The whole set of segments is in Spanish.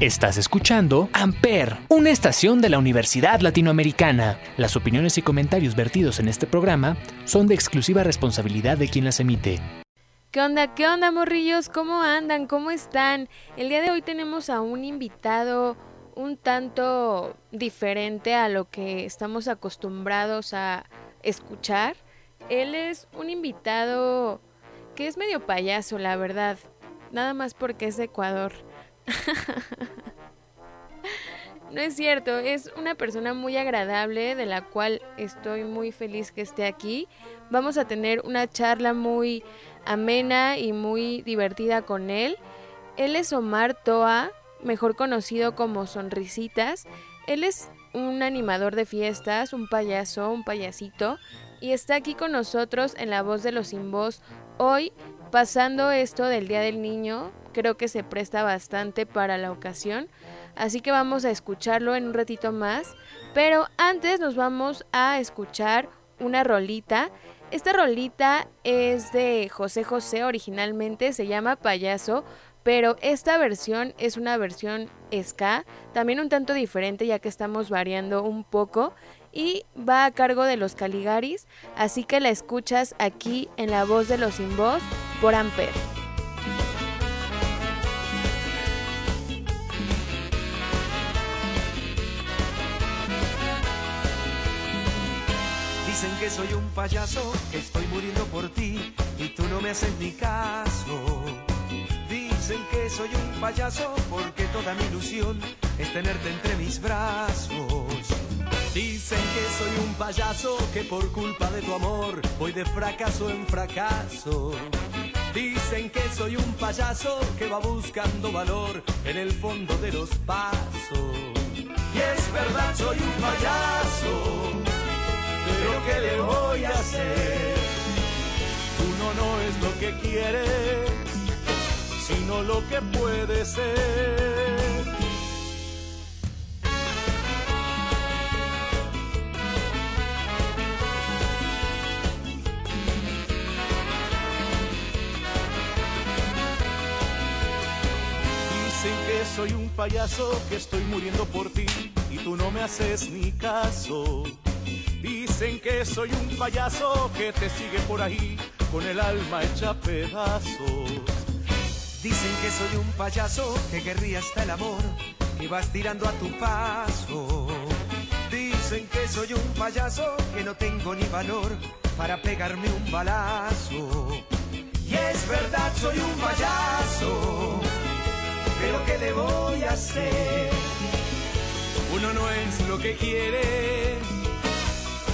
Estás escuchando Amper, una estación de la Universidad Latinoamericana. Las opiniones y comentarios vertidos en este programa son de exclusiva responsabilidad de quien las emite. ¿Qué onda? ¿Qué onda, morrillos? ¿Cómo andan? ¿Cómo están? El día de hoy tenemos a un invitado un tanto diferente a lo que estamos acostumbrados a escuchar. Él es un invitado que es medio payaso, la verdad. Nada más porque es de Ecuador. no es cierto, es una persona muy agradable de la cual estoy muy feliz que esté aquí. Vamos a tener una charla muy amena y muy divertida con él. Él es Omar Toa, mejor conocido como Sonrisitas. Él es un animador de fiestas, un payaso, un payasito, y está aquí con nosotros en La Voz de los Sin Voz hoy pasando esto del Día del Niño, creo que se presta bastante para la ocasión. Así que vamos a escucharlo en un ratito más. Pero antes nos vamos a escuchar una rolita. Esta rolita es de José José originalmente, se llama Payaso, pero esta versión es una versión ska, también un tanto diferente ya que estamos variando un poco y va a cargo de los Caligaris, así que la escuchas aquí en la voz de los sin voz por Amper. Dicen que soy un payaso, que estoy muriendo por ti y tú no me haces ni caso. Dicen que soy un payaso porque toda mi ilusión es tenerte entre mis brazos. Dicen que soy un payaso que por culpa de tu amor voy de fracaso en fracaso. Dicen que soy un payaso que va buscando valor en el fondo de los pasos. Y es verdad, soy un payaso, ¿qué le voy a hacer? Uno no es lo que quiere, sino lo que puede ser. soy un payaso que estoy muriendo por ti y tú no me haces ni caso. Dicen que soy un payaso que te sigue por ahí con el alma hecha pedazos. Dicen que soy un payaso que querría hasta el amor y vas tirando a tu paso. Dicen que soy un payaso que no tengo ni valor para pegarme un balazo. Y es verdad, soy un payaso pero ¿qué le voy a hacer? Uno no es lo que quiere,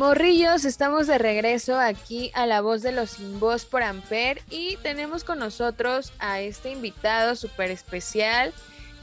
Morrillos, estamos de regreso aquí a la voz de los sin voz por Amper y tenemos con nosotros a este invitado súper especial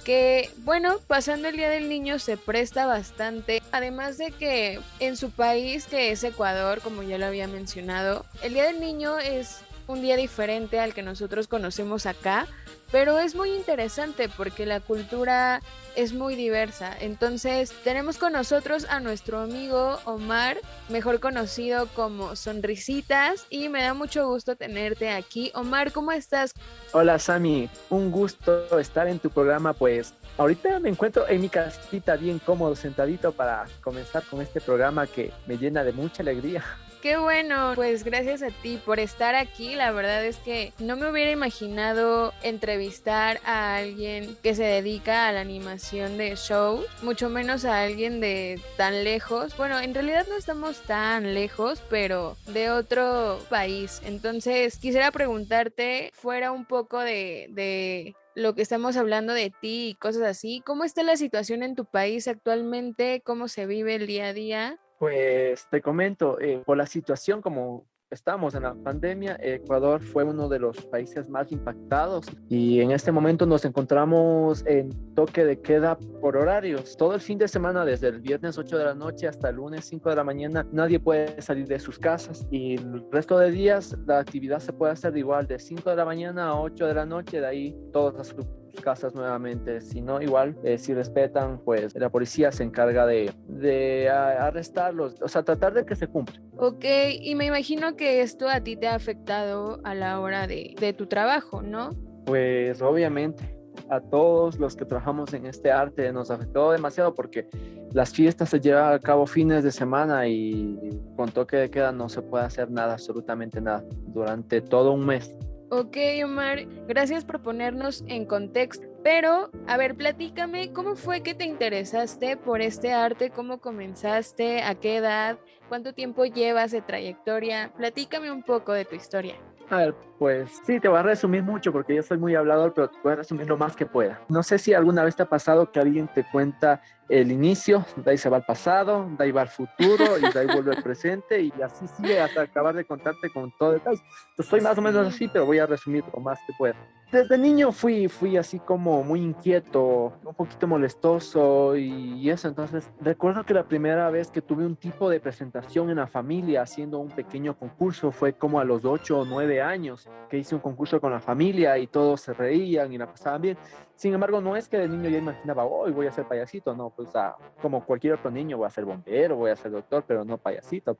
que, bueno, pasando el Día del Niño se presta bastante, además de que en su país, que es Ecuador, como ya lo había mencionado, el Día del Niño es un día diferente al que nosotros conocemos acá, pero es muy interesante porque la cultura es muy diversa. Entonces tenemos con nosotros a nuestro amigo Omar, mejor conocido como Sonrisitas, y me da mucho gusto tenerte aquí. Omar, ¿cómo estás? Hola Sami, un gusto estar en tu programa, pues ahorita me encuentro en mi casita bien cómodo, sentadito para comenzar con este programa que me llena de mucha alegría. Qué bueno, pues gracias a ti por estar aquí. La verdad es que no me hubiera imaginado entrevistar a alguien que se dedica a la animación de shows, mucho menos a alguien de tan lejos. Bueno, en realidad no estamos tan lejos, pero de otro país. Entonces, quisiera preguntarte, fuera un poco de, de lo que estamos hablando de ti y cosas así, ¿cómo está la situación en tu país actualmente? ¿Cómo se vive el día a día? Pues te comento, eh, por la situación como estamos en la pandemia, Ecuador fue uno de los países más impactados y en este momento nos encontramos en toque de queda por horarios. Todo el fin de semana, desde el viernes 8 de la noche hasta el lunes 5 de la mañana, nadie puede salir de sus casas y el resto de días la actividad se puede hacer igual de 5 de la mañana a 8 de la noche, de ahí todos a su casas nuevamente. Si no, igual, eh, si respetan, pues la policía se encarga de, de arrestarlos, o sea, tratar de que se cumpla. Ok, y me imagino que esto a ti te ha afectado a la hora de, de tu trabajo, ¿no? Pues obviamente a todos los que trabajamos en este arte nos afectó demasiado porque las fiestas se llevan a cabo fines de semana y con toque de queda no se puede hacer nada, absolutamente nada, durante todo un mes. Ok, Omar, gracias por ponernos en contexto. Pero, a ver, platícame, ¿cómo fue que te interesaste por este arte? ¿Cómo comenzaste? ¿A qué edad? ¿Cuánto tiempo llevas de trayectoria? Platícame un poco de tu historia. A ver, pues sí, te voy a resumir mucho porque yo soy muy hablador, pero te voy a resumir lo más que pueda. No sé si alguna vez te ha pasado que alguien te cuenta el inicio, de ahí se va al pasado, de ahí va al futuro y de ahí vuelve al presente y así sigue hasta acabar de contarte con todo detalle. Entonces soy más o menos así, pero voy a resumir lo más que pueda. Desde niño fui, fui así como muy inquieto, un poquito molestoso y eso. Entonces recuerdo que la primera vez que tuve un tipo de presentación en la familia haciendo un pequeño concurso fue como a los 8 o 9 años que hice un concurso con la familia y todos se reían y la pasaban bien. Sin embargo, no es que de niño ya imaginaba, hoy voy a ser payasito, no, pues como cualquier otro niño voy a ser bombero, voy a ser doctor, pero no payasito.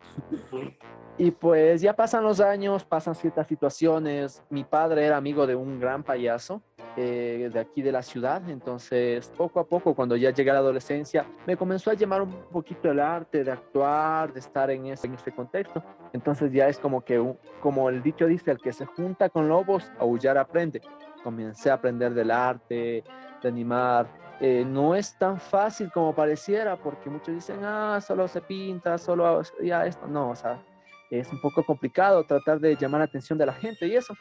y pues ya pasan los años, pasan ciertas situaciones. Mi padre era amigo de un gran payaso eh, de aquí de la ciudad, entonces poco a poco, cuando ya llegué a la adolescencia, me comenzó a llamar un poquito el arte de actuar, de estar en este, en este contexto. Entonces ya es como que, como el dicho dice, el que se junta con lobos, aullar aprende comencé a aprender del arte, de animar. Eh, no es tan fácil como pareciera, porque muchos dicen, ah, solo se pinta, solo ya esto. No, o sea, es un poco complicado tratar de llamar la atención de la gente y eso.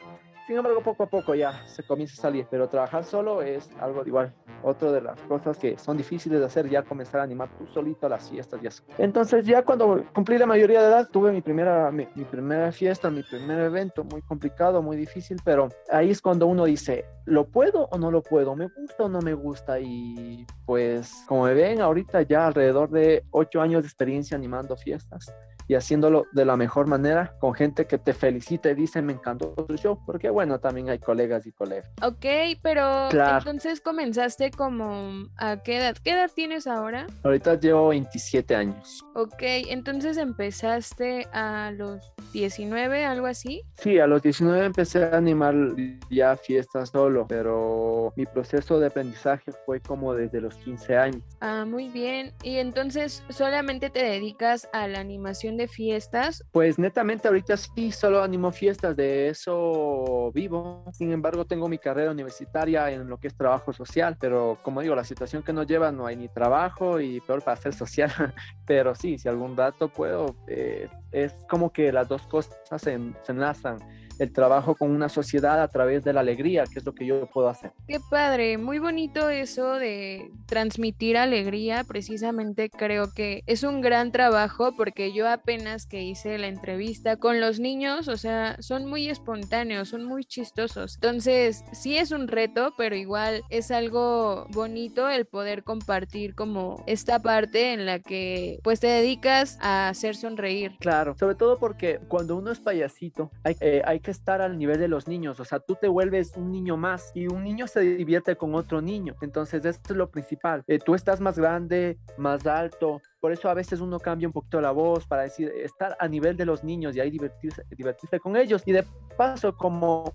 Sin embargo, poco a poco ya se comienza a salir, pero trabajar solo es algo igual. Otra de las cosas que son difíciles de hacer, ya comenzar a animar tú solito a las fiestas y eso. Entonces, ya cuando cumplí la mayoría de edad, tuve mi primera, mi, primera fiesta, mi primer evento, muy complicado, muy difícil, pero ahí es cuando uno dice, ¿lo puedo o no lo puedo? ¿Me gusta o no me gusta? Y pues, como me ven, ahorita ya alrededor de ocho años de experiencia animando fiestas y haciéndolo de la mejor manera con gente que te felicita y dice me encantó tu show, porque bueno, también hay colegas y colegas. Ok, pero entonces comenzaste como a qué edad? ¿Qué edad tienes ahora? Ahorita llevo 27 años. Ok, entonces empezaste a los 19, algo así. Sí, a los 19 empecé a animar ya fiestas solo, pero mi proceso de aprendizaje fue como desde los 15 años. Ah, muy bien. Y entonces solamente te dedicas a la animación de fiestas? Pues netamente ahorita sí, solo animo fiestas, de eso vivo. Sin embargo, tengo mi carrera universitaria en lo que es trabajo social, pero como digo, la situación que nos lleva no hay ni trabajo y peor para hacer social. pero sí, si algún rato puedo, eh, es como que las dos cosas se, se enlazan el trabajo con una sociedad a través de la alegría, que es lo que yo puedo hacer. Qué padre, muy bonito eso de transmitir alegría, precisamente creo que es un gran trabajo porque yo apenas que hice la entrevista con los niños, o sea, son muy espontáneos, son muy chistosos. Entonces, sí es un reto, pero igual es algo bonito el poder compartir como esta parte en la que pues te dedicas a hacer sonreír. Claro, sobre todo porque cuando uno es payasito, hay, eh, hay estar al nivel de los niños, o sea, tú te vuelves un niño más y un niño se divierte con otro niño, entonces esto es lo principal, eh, tú estás más grande, más alto, por eso a veces uno cambia un poquito la voz para decir, estar a nivel de los niños y ahí divertirse, divertirse con ellos. Y de paso, como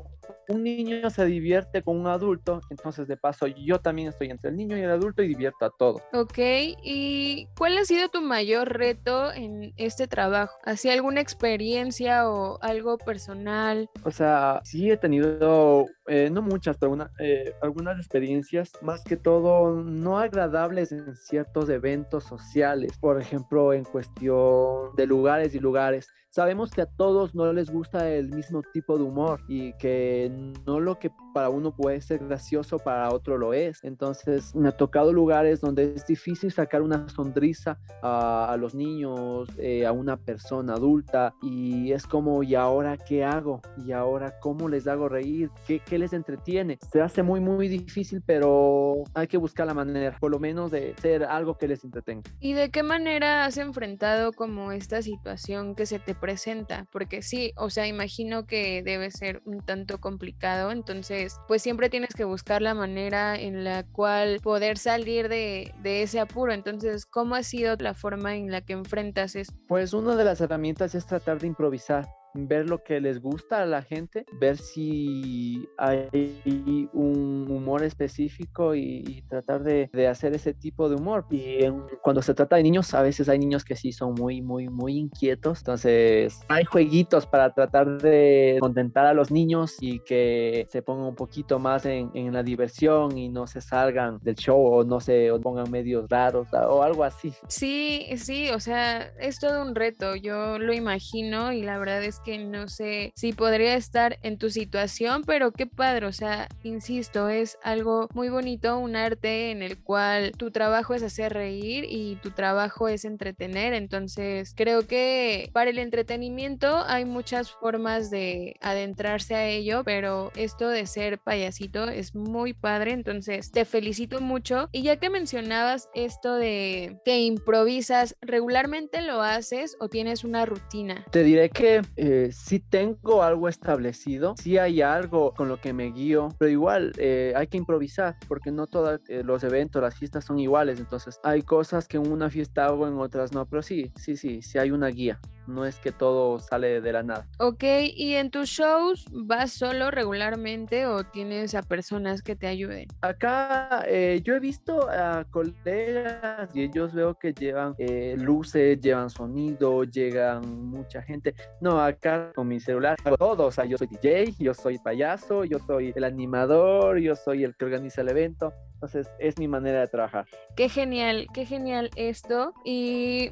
un niño se divierte con un adulto, entonces de paso yo también estoy entre el niño y el adulto y divierto a todo. Ok, ¿y cuál ha sido tu mayor reto en este trabajo? ¿Así alguna experiencia o algo personal? O sea, sí he tenido, eh, no muchas, pero una, eh, algunas experiencias, más que todo no agradables en ciertos eventos sociales, por ejemplo, en cuestión de lugares y lugares. Sabemos que a todos no les gusta el mismo tipo de humor y que no lo que para uno puede ser gracioso, para otro lo es. Entonces me ha tocado lugares donde es difícil sacar una sonrisa a, los niños, eh, a una persona adulta y es como, ¿y ahora qué hago? ¿Y ahora cómo les hago reír? ¿Qué, qué les entretiene? Se hace muy, muy difícil, pero hay que buscar la manera, por lo menos de ser algo que les entretenga. ¿Y de qué manera has enfrentado como esta situación que se te presenta, porque sí, o sea, imagino que debe ser un tanto complicado, entonces pues siempre tienes que buscar la manera en la cual poder salir de, de ese apuro, entonces, ¿cómo ha sido la forma en la que enfrentas esto? Pues una de las herramientas es tratar de improvisar ver lo que les gusta a la gente, ver si hay un humor específico y, tratar de, hacer ese tipo de humor. Y cuando se trata de niños, a veces hay niños que sí son muy, muy, muy inquietos. Entonces, hay jueguitos para tratar de contentar a los niños y que se pongan un poquito más en, en la diversión y no se salgan del show o no se pongan medios raros o algo así. Sí, sí, o sea, es todo un reto. Yo lo imagino y la verdad es que no sé si podría estar en tu situación, pero qué padre, o sea, insisto, es algo muy bonito, un arte en el cual tu trabajo es hacer reír y tu trabajo es entretener, entonces creo que para el entretenimiento hay muchas formas de adentrarse a ello, pero esto de ser payasito es muy padre, entonces te felicito mucho. Y ya que mencionabas esto de que improvisas, ¿regularmente lo haces o tienes una rutina? Te diré que eh, si tengo algo establecido, si hay algo con lo que me guío, pero igual eh, hay que improvisar porque no todos eh, los eventos, las fiestas son iguales, entonces hay cosas que en una fiesta hago, en otras no, pero sí, sí, sí, sí hay una guía no es que todo sale de la nada. Ok, ¿y en tus shows vas solo regularmente o tienes a personas que te ayuden? Acá eh, yo he visto a colegas y ellos veo que llevan eh, luces, llevan sonido, llegan mucha gente. No, acá con mi celular hago todo, o sea, yo soy DJ, yo soy payaso, yo soy el animador, yo soy el que organiza el evento. Entonces es mi manera de trabajar. Qué genial, qué genial esto. Y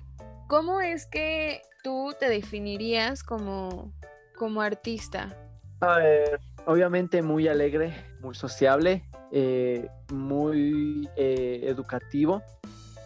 ¿Cómo es que tú te definirías como, como artista? A ver, obviamente muy alegre, muy sociable, eh, muy eh, educativo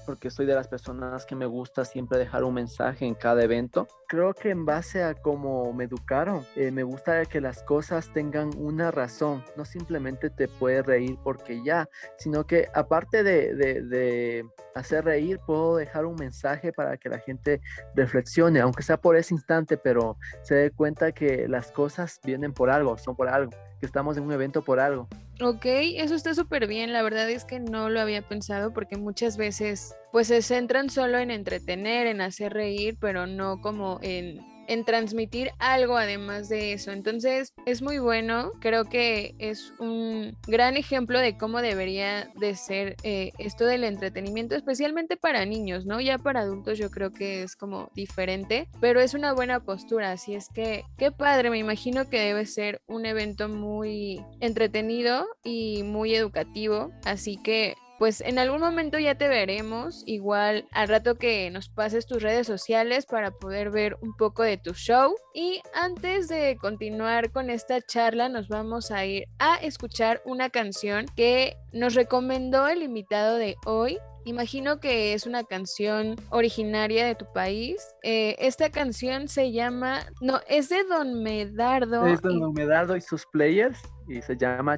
porque soy de las personas que me gusta siempre dejar un mensaje en cada evento. Creo que en base a cómo me educaron, eh, me gusta que las cosas tengan una razón, no simplemente te puedes reír porque ya, sino que aparte de, de, hacer reír, puedo dejar un mensaje para que la gente reflexione, aunque sea por ese instante, pero se dé cuenta que las cosas vienen por algo, son por algo, que estamos en un evento por algo. Ok, eso está súper bien. La verdad es que no lo había pensado porque muchas veces pues se centran solo en entretener, en hacer reír, pero no como en en transmitir algo además de eso. Entonces es muy bueno, creo que es un gran ejemplo de cómo debería de ser eh, esto del entretenimiento, especialmente para niños, ¿no? Ya para adultos yo creo que es como diferente, pero es una buena postura, así es que qué padre, me imagino que debe ser un evento muy entretenido y muy educativo, así que pues en algún momento ya te veremos, igual al rato que nos pases tus redes sociales para poder ver un poco de tu show. Y antes de continuar con esta charla, nos vamos a ir a escuchar una canción que nos recomendó el invitado de hoy, Imagino que es una canción originaria de tu país. Eh, esta canción se llama, no, es de Don Medardo. Es de Don Medardo y sus players y se llama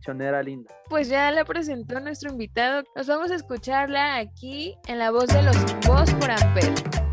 Chonera Linda. Pues ya la presentó nuestro invitado. Nos vamos a escucharla aquí en la voz de los Voz por Amper.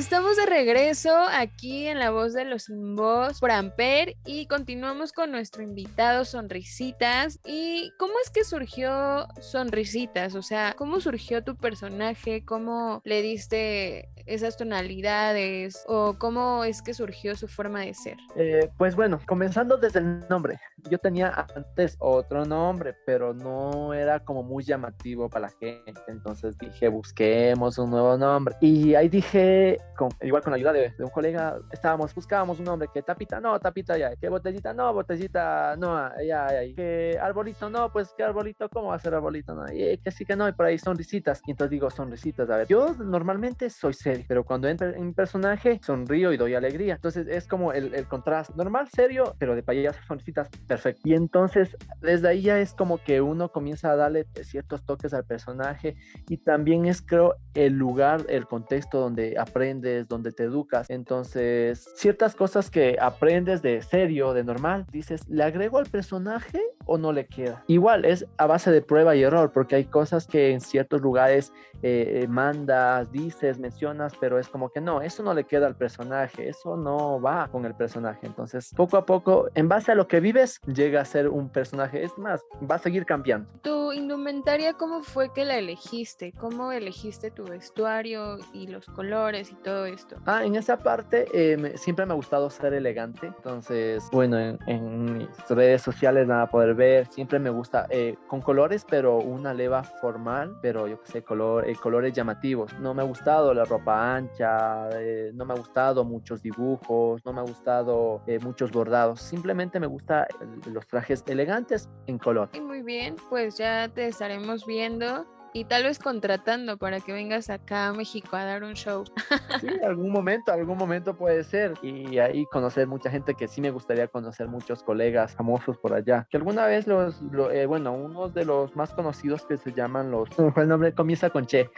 Estamos de regreso aquí en La Voz de los Sin Voz por Amper y continuamos con nuestro invitado Sonrisitas. ¿Y cómo es que surgió Sonrisitas? O sea, ¿cómo surgió tu personaje? ¿Cómo le diste esas tonalidades o cómo es que surgió su forma de ser? Eh, pues bueno, comenzando desde el nombre. Yo tenía antes otro nombre, pero no era como muy llamativo para la gente. Entonces dije, busquemos un nuevo nombre. Y ahí dije, con, igual con la ayuda de, un colega, estábamos, buscábamos un nombre, que tapita, no, tapita ya, que botellita, no, botellita, no, ya, ya, que arbolito, no, pues que arbolito, ¿cómo va a ser arbolito? No, y, que sí que no, y por ahí sonrisitas. Y entonces digo, sonrisitas, a ver, yo normalmente soy serio, pero cuando entro en mi personaje, sonrío y doy alegría. Entonces es como el, el contraste, normal, serio, pero de payaso, sonrisitas, perfecto. Y entonces desde ahí ya es como que uno comienza a darle ciertos toques al personaje y también es creo el lugar, el contexto donde aprendes, donde te educas. Entonces, ciertas cosas que aprendes de serio, de normal, dices, ¿le agrego al personaje o no le queda? Igual es a base de prueba y error, porque hay cosas que en ciertos lugares eh, mandas, dices, mencionas, pero es como que no, eso no le queda al personaje, eso no va con el personaje. Entonces, poco a poco, en base a lo que vives, llega a ser un personaje. Es más, va a seguir cambiando. ¿Tu indumentaria cómo fue que la elegiste? ¿Cómo elegiste tu vestuario y los colores todo esto? Ah, en esa parte eh, siempre me ha gustado ser elegante. Entonces, bueno, en, mis redes sociales van a poder ver, siempre me gusta eh, con colores, pero una leva formal, pero yo que sé, color, eh, colores llamativos. No me ha gustado la ropa ancha, no me ha gustado muchos dibujos, no me ha gustado muchos bordados. Simplemente me gusta los trajes elegantes en color. Muy bien, pues ya te estaremos viendo y tal vez contratando para que vengas acá a México a dar un show. Sí, algún momento, algún momento puede ser. Y ahí conocer mucha gente que sí me gustaría conocer muchos colegas famosos por allá. Que alguna vez los, eh, bueno, uno de los más conocidos que se llaman los, el nombre comienza con Che.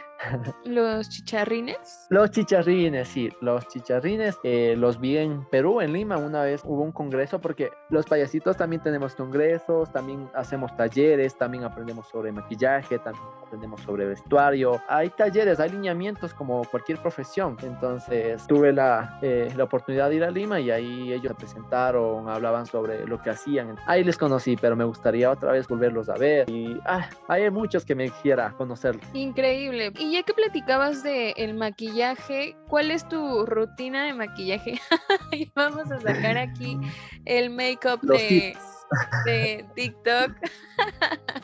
¿Los chicharrines? Los chicharrines, sí, los chicharrines. Eh, los vi en Perú, en Lima, una vez hubo un congreso porque los payasitos también tenemos congresos, también hacemos talleres, también aprendemos sobre maquillaje, también aprendemos sobre vestuario. Hay talleres, hay lineamientos como cualquier profesión. Entonces tuve la, eh, la oportunidad de ir a Lima y ahí ellos se presentaron, hablaban sobre lo que hacían. Ahí les conocí, pero me gustaría otra vez volverlos a ver. Y ah, hay muchos que me quisiera conocer. Increíble. Y ya que platicabas de el maquillaje, ¿cuál es tu rutina de maquillaje? Vamos a sacar aquí el make-up de, de TikTok.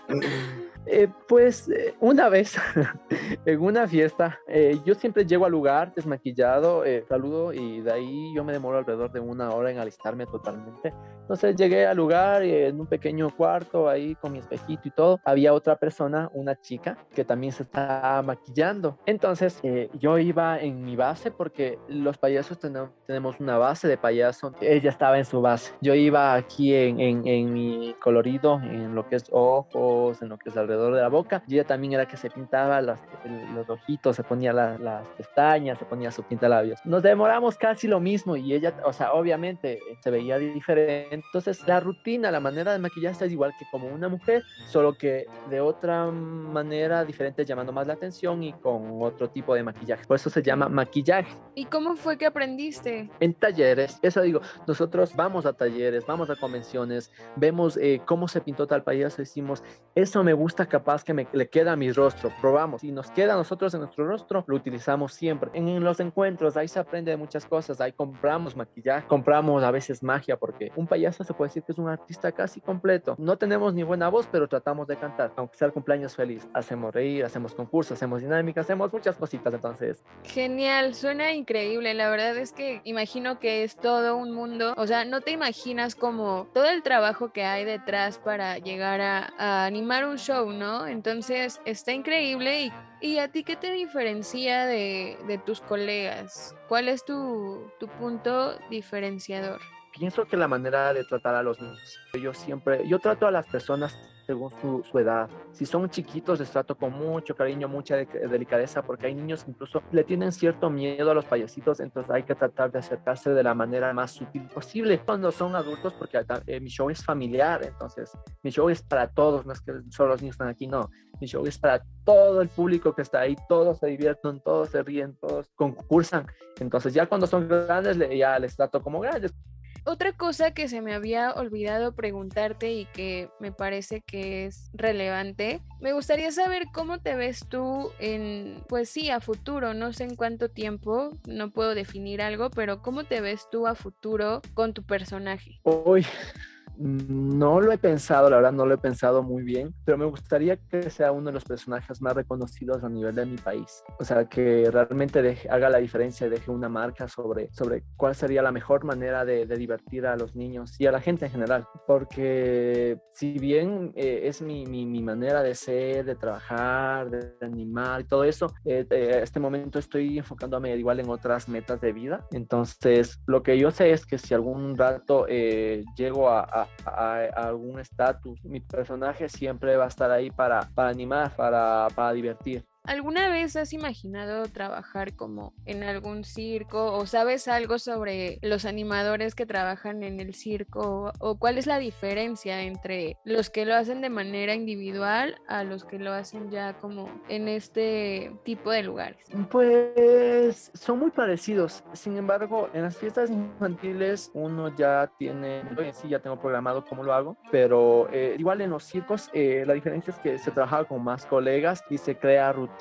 Eh, pues eh, una vez en una fiesta, eh, yo siempre llego al lugar desmaquillado, saludo y de ahí yo me demoro alrededor de una hora en alistarme totalmente. Entonces llegué al lugar en un pequeño cuarto ahí con mi espejito y todo. Había otra persona, una chica, que también se estaba maquillando. Entonces yo iba en mi base porque los payasos tenemos una base de payaso. Ella estaba en su base. Yo iba aquí en, en, en mi colorido, en lo que es ojos, en lo que es alrededor de la boca. Y ella también era que se pintaba los, los ojitos, se ponía las pestañas, se ponía su pinta labios. Nos demoramos casi lo mismo y ella, o sea, obviamente eh, se veía diferente. Entonces la rutina, la manera de maquillarse es igual que como una mujer, solo que de otra manera diferente, llamando más la atención y con otro tipo de maquillaje. Por eso se llama maquillaje. ¿Y cómo fue que aprendiste? En talleres. Eso digo, nosotros vamos a talleres, vamos a convenciones, vemos eh, cómo se pintó tal payaso, decimos, eso me gusta capaz que me, le queda a mi rostro. Probamos. Si nos queda a nosotros en nuestro rostro, lo utilizamos siempre. En, los encuentros, ahí se aprende de muchas cosas. Ahí compramos maquillaje, compramos a veces magia, porque un payaso se puede decir que es un artista casi completo. No tenemos ni buena voz, pero tratamos de cantar, aunque sea el cumpleaños feliz. Hacemos reír, hacemos concursos, hacemos dinámicas, hacemos muchas cositas entonces. Genial, suena increíble. La verdad es que imagino que es todo un mundo. O sea, no te imaginas como todo el trabajo que hay detrás para llegar a, a animar un show, ¿no? Entonces está increíble. ¿Y, y a ti qué te diferencia de, de tus colegas? ¿Cuál es tu, tu punto diferenciador? pienso que la manera de tratar a los niños, yo siempre, yo trato a las personas según su, edad. Si son chiquitos, les trato con mucho cariño, mucha delicadeza, porque hay niños que incluso le tienen cierto miedo a los payasitos, entonces hay que tratar de acercarse de la manera más sutil posible. Cuando son adultos, porque eh, mi show es familiar, entonces mi show es para todos, no es que solo los niños están aquí, no. Mi show es para todo el público que está ahí, todos se divierten, todos se ríen, todos concursan. Entonces ya cuando son grandes, ya les trato como grandes. Otra cosa que se me había olvidado preguntarte y que me parece que es relevante, me gustaría saber cómo te ves tú en, pues sí, a futuro, no sé en cuánto tiempo, no puedo definir algo, pero cómo te ves tú a futuro con tu personaje. Uy, no lo he pensado, la verdad no lo he pensado muy bien, pero me gustaría que sea uno de los personajes más reconocidos a nivel de mi país. O sea, que realmente haga la diferencia y deje una marca sobre, sobre cuál sería la mejor manera de, divertir a los niños y a la gente en general. Porque si bien eh, es mi, mi, manera de ser, de trabajar, de, animar y todo eso, eh, eh, este momento estoy enfocándome igual en otras metas de vida. Entonces, lo que yo sé es que si algún rato llego a a, algún estatus. Mi personaje siempre va a estar ahí para, para animar, para, para divertir. ¿Alguna vez has imaginado trabajar como en algún circo o sabes algo sobre los animadores que trabajan en el circo o, cuál es la diferencia entre los que lo hacen de manera individual a los que lo hacen ya como en este tipo de lugares? Pues son muy parecidos. Sin embargo, en las fiestas infantiles uno ya tiene, sí ya tengo programado cómo lo hago, pero eh, igual en los circos eh, la diferencia es que se trabaja con más colegas y se crea rutina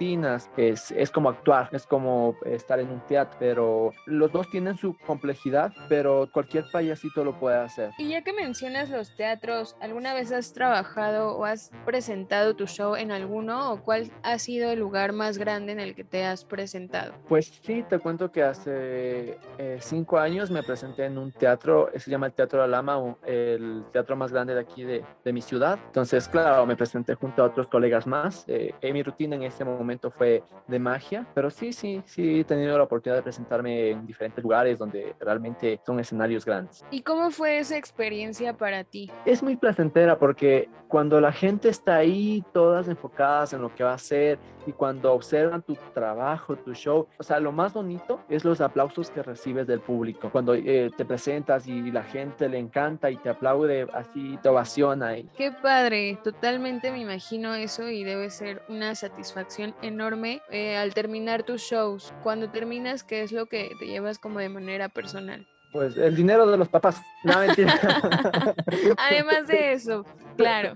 es, es como actuar, es como estar en un teatro, pero los dos tienen su complejidad, pero cualquier payasito lo puede hacer. Y ya que mencionas los teatros, ¿alguna vez has trabajado o has presentado tu show en alguno o cuál ha sido el lugar más grande en el que te has presentado? Pues sí, te cuento que hace eh, cinco años me presenté en un teatro, se llama el Teatro Alama, el teatro más grande de aquí de, de mi ciudad. Entonces, claro, me presenté junto a otros colegas más. Eh, en mi rutina en ese momento momento fue de magia, pero sí, sí, sí he tenido la oportunidad de presentarme en diferentes lugares donde realmente son escenarios grandes. ¿Y cómo fue esa experiencia para ti? Es muy placentera porque cuando la gente está ahí, todas enfocadas en lo que va a hacer y cuando observan tu trabajo, tu show, o sea, lo más bonito es los aplausos que recibes del público. Cuando eh, te presentas y la gente le encanta y te aplaude, así te ovaciona. Y... Qué padre, totalmente me imagino eso y debe ser una satisfacción enorme eh, al terminar tus shows. Cuando terminas, ¿qué es lo que te llevas como de manera personal? Pues el dinero de los papás. No, mentira. Además de eso, claro.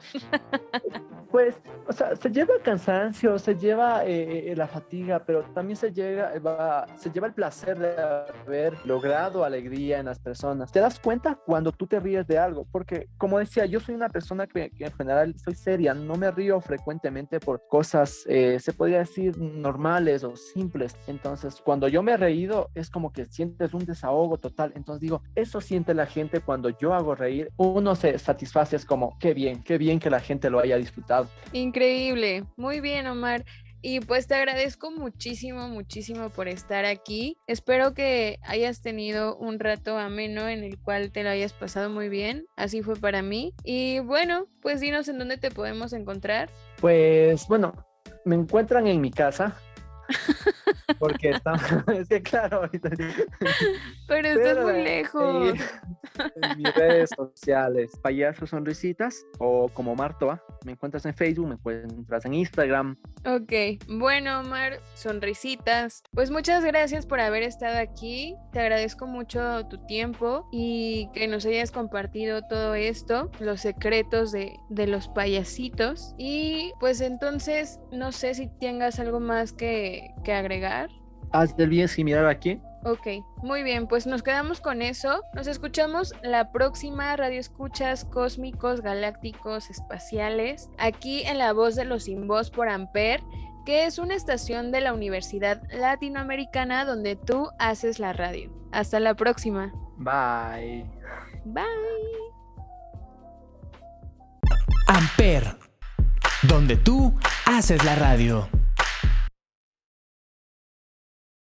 Pues, o sea, se lleva el cansancio, se lleva eh, la fatiga, pero también se, llega, va, se lleva el placer de haber logrado alegría en las personas. ¿Te das cuenta cuando tú te ríes de algo? Porque, como decía, yo soy una persona que, en general soy seria, no me río frecuentemente por cosas, eh, se podría decir, normales o simples. Entonces, cuando yo me he reído, es como que sientes un desahogo total. Entonces digo, eso siente la gente cuando yo hago reír. Uno se satisface, es como, qué bien, qué bien que la gente lo haya disfrutado. Increíble. Muy bien, Omar. Y pues te agradezco muchísimo, muchísimo por estar aquí. Espero que hayas tenido un rato ameno en el cual te lo hayas pasado muy bien. Así fue para mí. Y bueno, pues dinos en dónde te podemos encontrar. Pues bueno, me encuentran en mi casa. Porque está, es que claro, Pero estás muy lejos. En, mis redes sociales, Payaso Sonrisitas o como Martoa, me encuentras en Facebook, me encuentras en Instagram. Ok, bueno, Omar, Sonrisitas. Pues muchas gracias por haber estado aquí. Te agradezco mucho tu tiempo y que nos hayas compartido todo esto, los secretos de, de los payasitos. Y pues entonces, no sé si tengas algo más que, que agregar. Haz del bien sin mirar aquí. Ok, muy bien, pues nos quedamos con eso. Nos escuchamos la próxima Radio Escuchas Cósmicos, Galácticos, Espaciales, aquí en La Voz de los Sin Voz por Amper, que es una estación de la Universidad Latinoamericana donde tú haces la radio. Hasta la próxima. Bye. Bye. Amper, donde tú haces la radio.